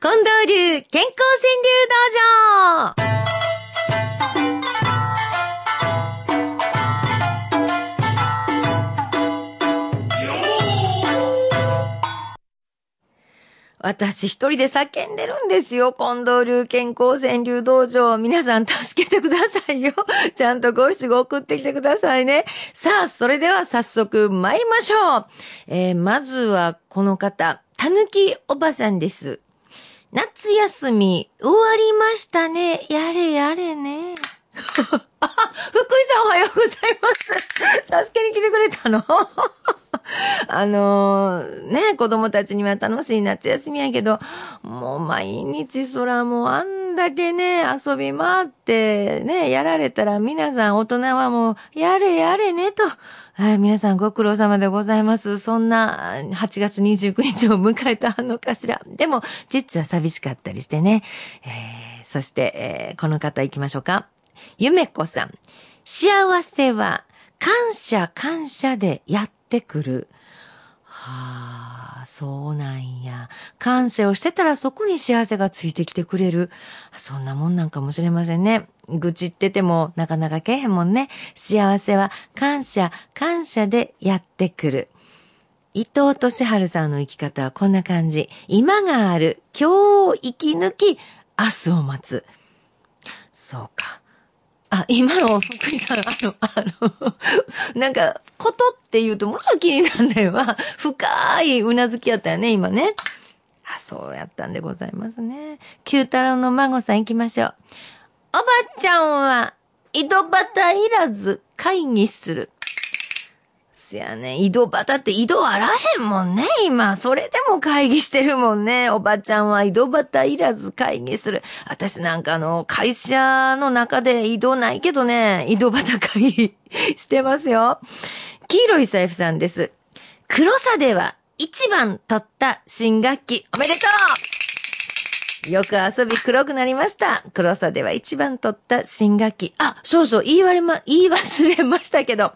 近藤流健康川柳道場私一人で叫んでるんですよ。近藤流健康川柳道場。皆さん助けてくださいよ。ちゃんとご一ご送ってきてくださいね。さあ、それでは早速参りましょう。えー、まずはこの方、たぬきおばさんです。夏休み終わりましたね。やれやれね。あ、福井さんおはようございます。助けに来てくれたの？あのー、ね、子供たちには楽しい夏休みやけど、もう毎日そらもうあんだけね、遊び回ってね、やられたら皆さん大人はもう、やれやれねと。はい、皆さんご苦労様でございます。そんな8月29日を迎えたのかしら。でも、実は寂しかったりしてね。えー、そして、えー、この方行きましょうか。ゆめこさん。幸せは感謝感謝でやってくる。はあ、そうなんや。感謝をしてたらそこに幸せがついてきてくれる。そんなもんなんかもしれませんね。愚痴っててもなかなかけえへんもんね。幸せは感謝感謝でやってくる。伊藤俊春さんの生き方はこんな感じ。今がある。今日を生き抜き、明日を待つ。そうか。あ、今の福井さん、あの、あの、なんか、ことって言うとものすごく気になるんだよ。深いうなずきやったよね、今ね。あ、そうやったんでございますね。九太郎の孫さん行きましょう。おばちゃんは、井戸端いらず会議する。すやね、井戸端って井戸あらへんもんね、今。それでも会議してるもんね。おばちゃんは井戸端いらず会議する。私なんかあの、会社の中で井戸ないけどね、井戸端会議してますよ。黄色い財布さんです。黒さでは一番取った新学期。おめでとうよく遊び黒くなりました。黒さでは一番取った新学期。あ、そうそう、言い割れま、言い忘れましたけど、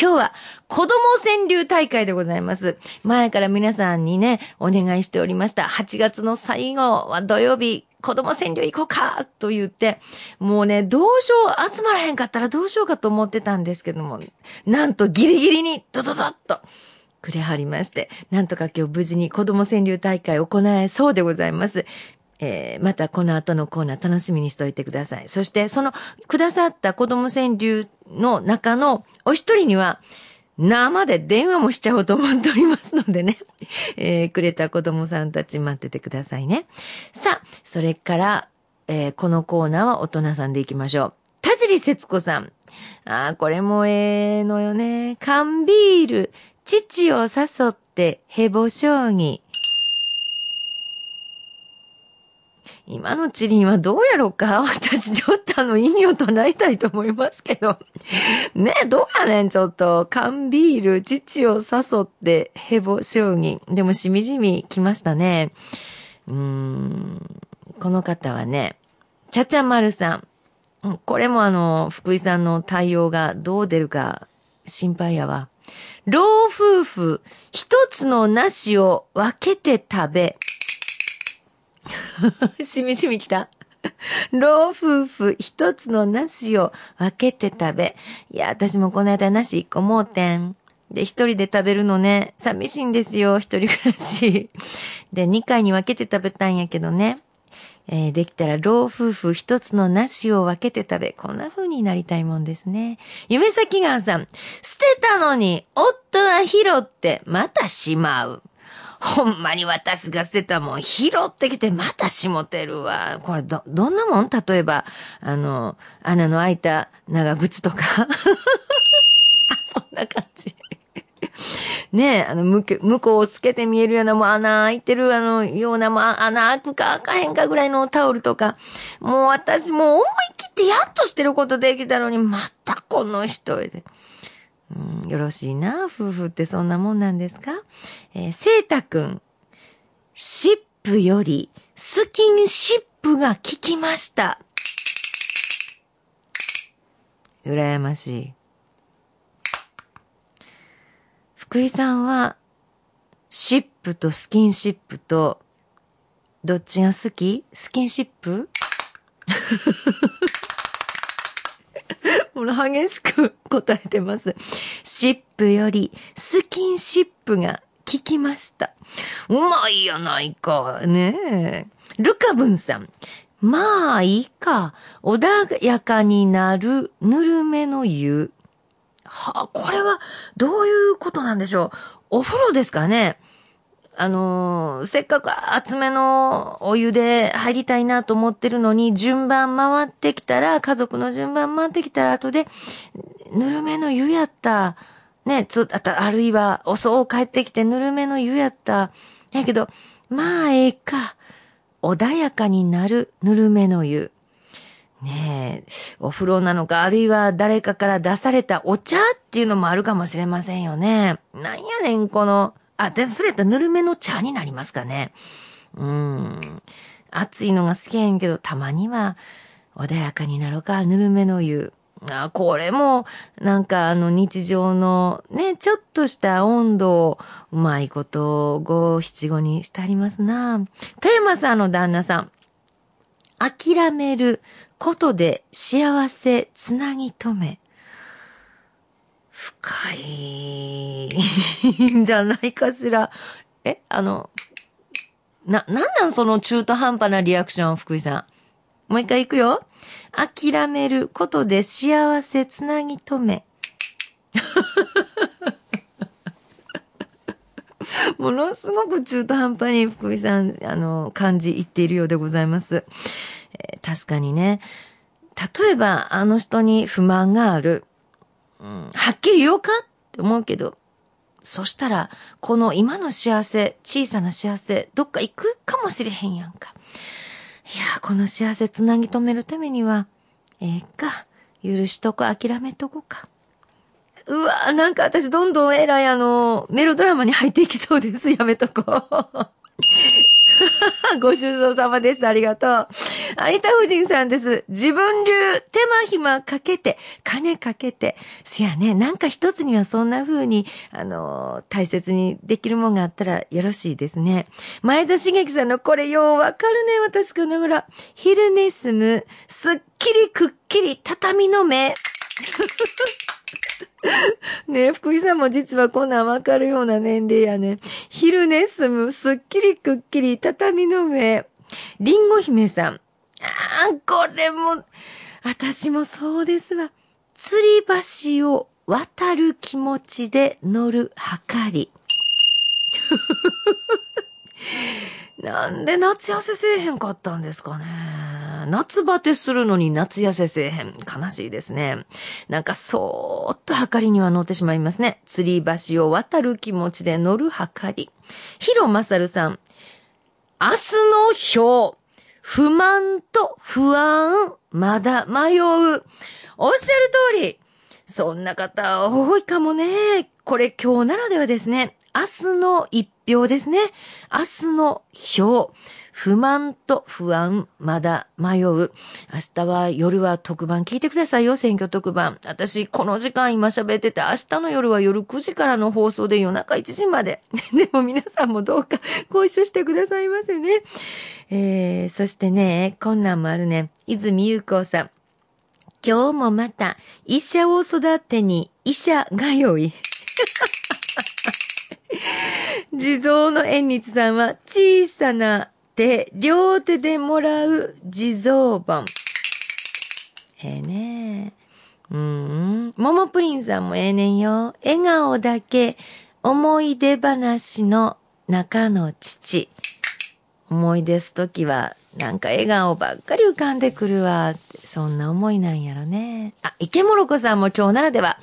今日は子供川柳大会でございます。前から皆さんにね、お願いしておりました。8月の最後は土曜日、子供川柳行こうかと言って、もうね、どうしよう、集まらへんかったらどうしようかと思ってたんですけども、なんとギリギリに、ドドドッと、くれはりまして、なんとか今日無事に子供川柳大会を行えそうでございます。えー、またこの後のコーナー楽しみにしておいてください。そして、その、くださった子供川柳の中のお一人には、生で電話もしちゃおうと思っておりますのでね。えー、くれた子供さんたち待っててくださいね。さあ、それから、えー、このコーナーは大人さんでいきましょう。田尻節子さん。ああ、これもええのよね。缶ビール、父を誘ってヘボ将棋。今のチリンはどうやろうか？私ちょっとあの意味を唱えたいと思いますけど。ねどうやねん？ちょっと。缶ビール、父を誘ってヘボ将棋。でもしみじみ来ましたね。うーん。この方はね、ちゃちゃまるさん。これもあの、福井さんの対応がどう出るか心配やわ。老夫婦、一つの梨を分けて食べ。しみしみきた。老夫婦一つの梨を分けて食べ。いや、私もこの間梨一個もうてん。で、一人で食べるのね、寂しいんですよ、一人暮らし。で、二回に分けて食べたんやけどね。えー、できたら老夫婦一つの梨を分けて食べ、こんな風になりたいもんですね。夢咲川さん、捨てたのに、夫は拾って、またしまう。ほんまに私が捨てたもん拾ってきてまたしもてるわ。これど、どんなもん？例えば、あの、穴の開いた長靴とか。あ、そんな感じ。ねえ、あの、向け、向こうを透けて見えるような、もう穴開いてるあの、ような、まあ、穴開くか開かへんかぐらいのタオルとか。もう私もう思い切ってやっと捨てることできたのに、またこの人で。うん、よろしいな。夫婦ってそんなもんなんですか？えー、聖太くん。シップよりスキンシップが効きました。羨ましい。福井さんは、シップとスキンシップと、どっちが好き？スキンシップ？の激しく答えてます。シップよりスキンシップが聞きました。うまいやないか。ねえ。ルカブンさん。まあいいか。穏やかになるぬるめの湯。はあ、これはどういうことなんでしょう。お風呂ですかね。あのー、せっかく厚めのお湯で入りたいなと思ってるのに、順番回ってきたら、家族の順番回ってきたら後で、ぬるめの湯やった。ね、つ、あた、あるいは、おそう帰ってきてぬるめの湯やった。やけど、まあええか。穏やかになるぬるめの湯。ねえ、お風呂なのか、あるいは誰かから出されたお茶っていうのもあるかもしれませんよね。なんやねん、この、あ、でもそれやったらぬるめの茶になりますかね。うん。暑いのが好きやんけど、たまには穏やかになろうか、ぬるめの湯。あ、これも、なんかあの日常のね、ちょっとした温度をうまいこと五七五にしてありますな。富山さんの旦那さん。諦めることで幸せつなぎ止め。深いんじゃないかしら。え、あの、な、なんなんその中途半端なリアクション、福井さん。もう一回行くよ。諦めることで幸せつなぎ止め。ものすごく中途半端に福井さん、あの、感じ言っているようでございます。えー、確かにね。例えば、あの人に不満がある。はっきり言おうかって思うけど、そしたら、この今の幸せ、小さな幸せ、どっか行くかもしれへんやんか。いや、この幸せつなぎ止めるためには、ええか、許しとこ、諦めとこか。うわなんか私どんどん偉いあの、メロドラマに入っていきそうです。やめとこう。ご愁傷様でした。ありがとう。有田夫人さんです。自分流、手間暇かけて、金かけて。せやね、なんか一つにはそんな風に、あの大切にできるもんがあったらよろしいですね。前田茂樹さんのこれようわかるね、私かながら。昼寝すむ、すっきりくっきり畳の目。ね福井さんも実はこんなんわかるような年齢やね。昼寝すむ、すっきりくっきり、畳の目。りんご姫さん。あ、これも、私もそうですわ。吊り橋を渡る気持ちで乗るはかり。なんで夏痩せせえへんかったんですかね。夏バテするのに夏痩せせえへん。悲しいですね。なんかそーっとはかりには乗ってしまいますね。吊り橋を渡る気持ちで乗るはかり。ヒロマサルさん。明日の表。不満と不安。まだ迷う。おっしゃる通り。そんな方多いかもね。これ今日ならではですね。明日の一票ですね。明日の表。不満と不安、まだ迷う。明日は夜は特番聞いてくださいよ、選挙特番。私、この時間今喋ってて、明日の夜は夜9時からの放送で夜中1時まで。でも皆さんもどうかご一緒してくださいませね。えー、そしてね、こんなんもあるね。泉優子さん。今日もまた、医者を育てに医者がよい。地蔵の縁日さんは小さな手、両手でもらう地蔵盆。ええねうん。ももプリンさんもええねんよ。笑顔だけ、思い出話の中の父。思い出す時は、なんか笑顔ばっかり浮かんでくるわ。そんな思いなんやろね。あ、池もろこさんも今日ならでは、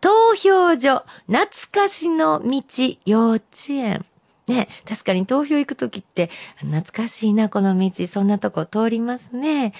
投票所、懐かしの道、幼稚園。ね、確かに投票行くときって、懐かしいな、この道、そんなとこ通りますね。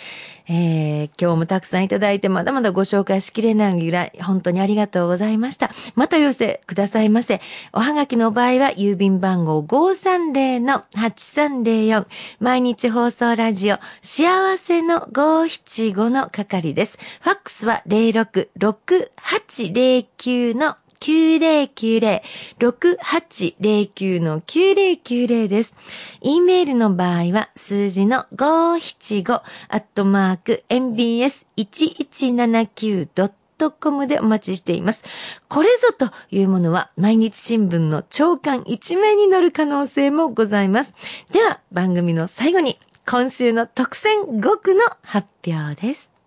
えー、今日もたくさんいただいて、まだまだご紹介しきれないぐらい、本当にありがとうございました。また寄せくださいませ。おはがきの場合は、郵便番号530-8304、毎日放送ラジオ、幸せの575の係です。ファックスは066809の9090-6809-9090です。e メールの場合は数字の575アットマーク mbs1179.com コムでお待ちしています。これぞというものは毎日新聞の長官一面に載る可能性もございます。では番組の最後に今週の特選5区の発表です。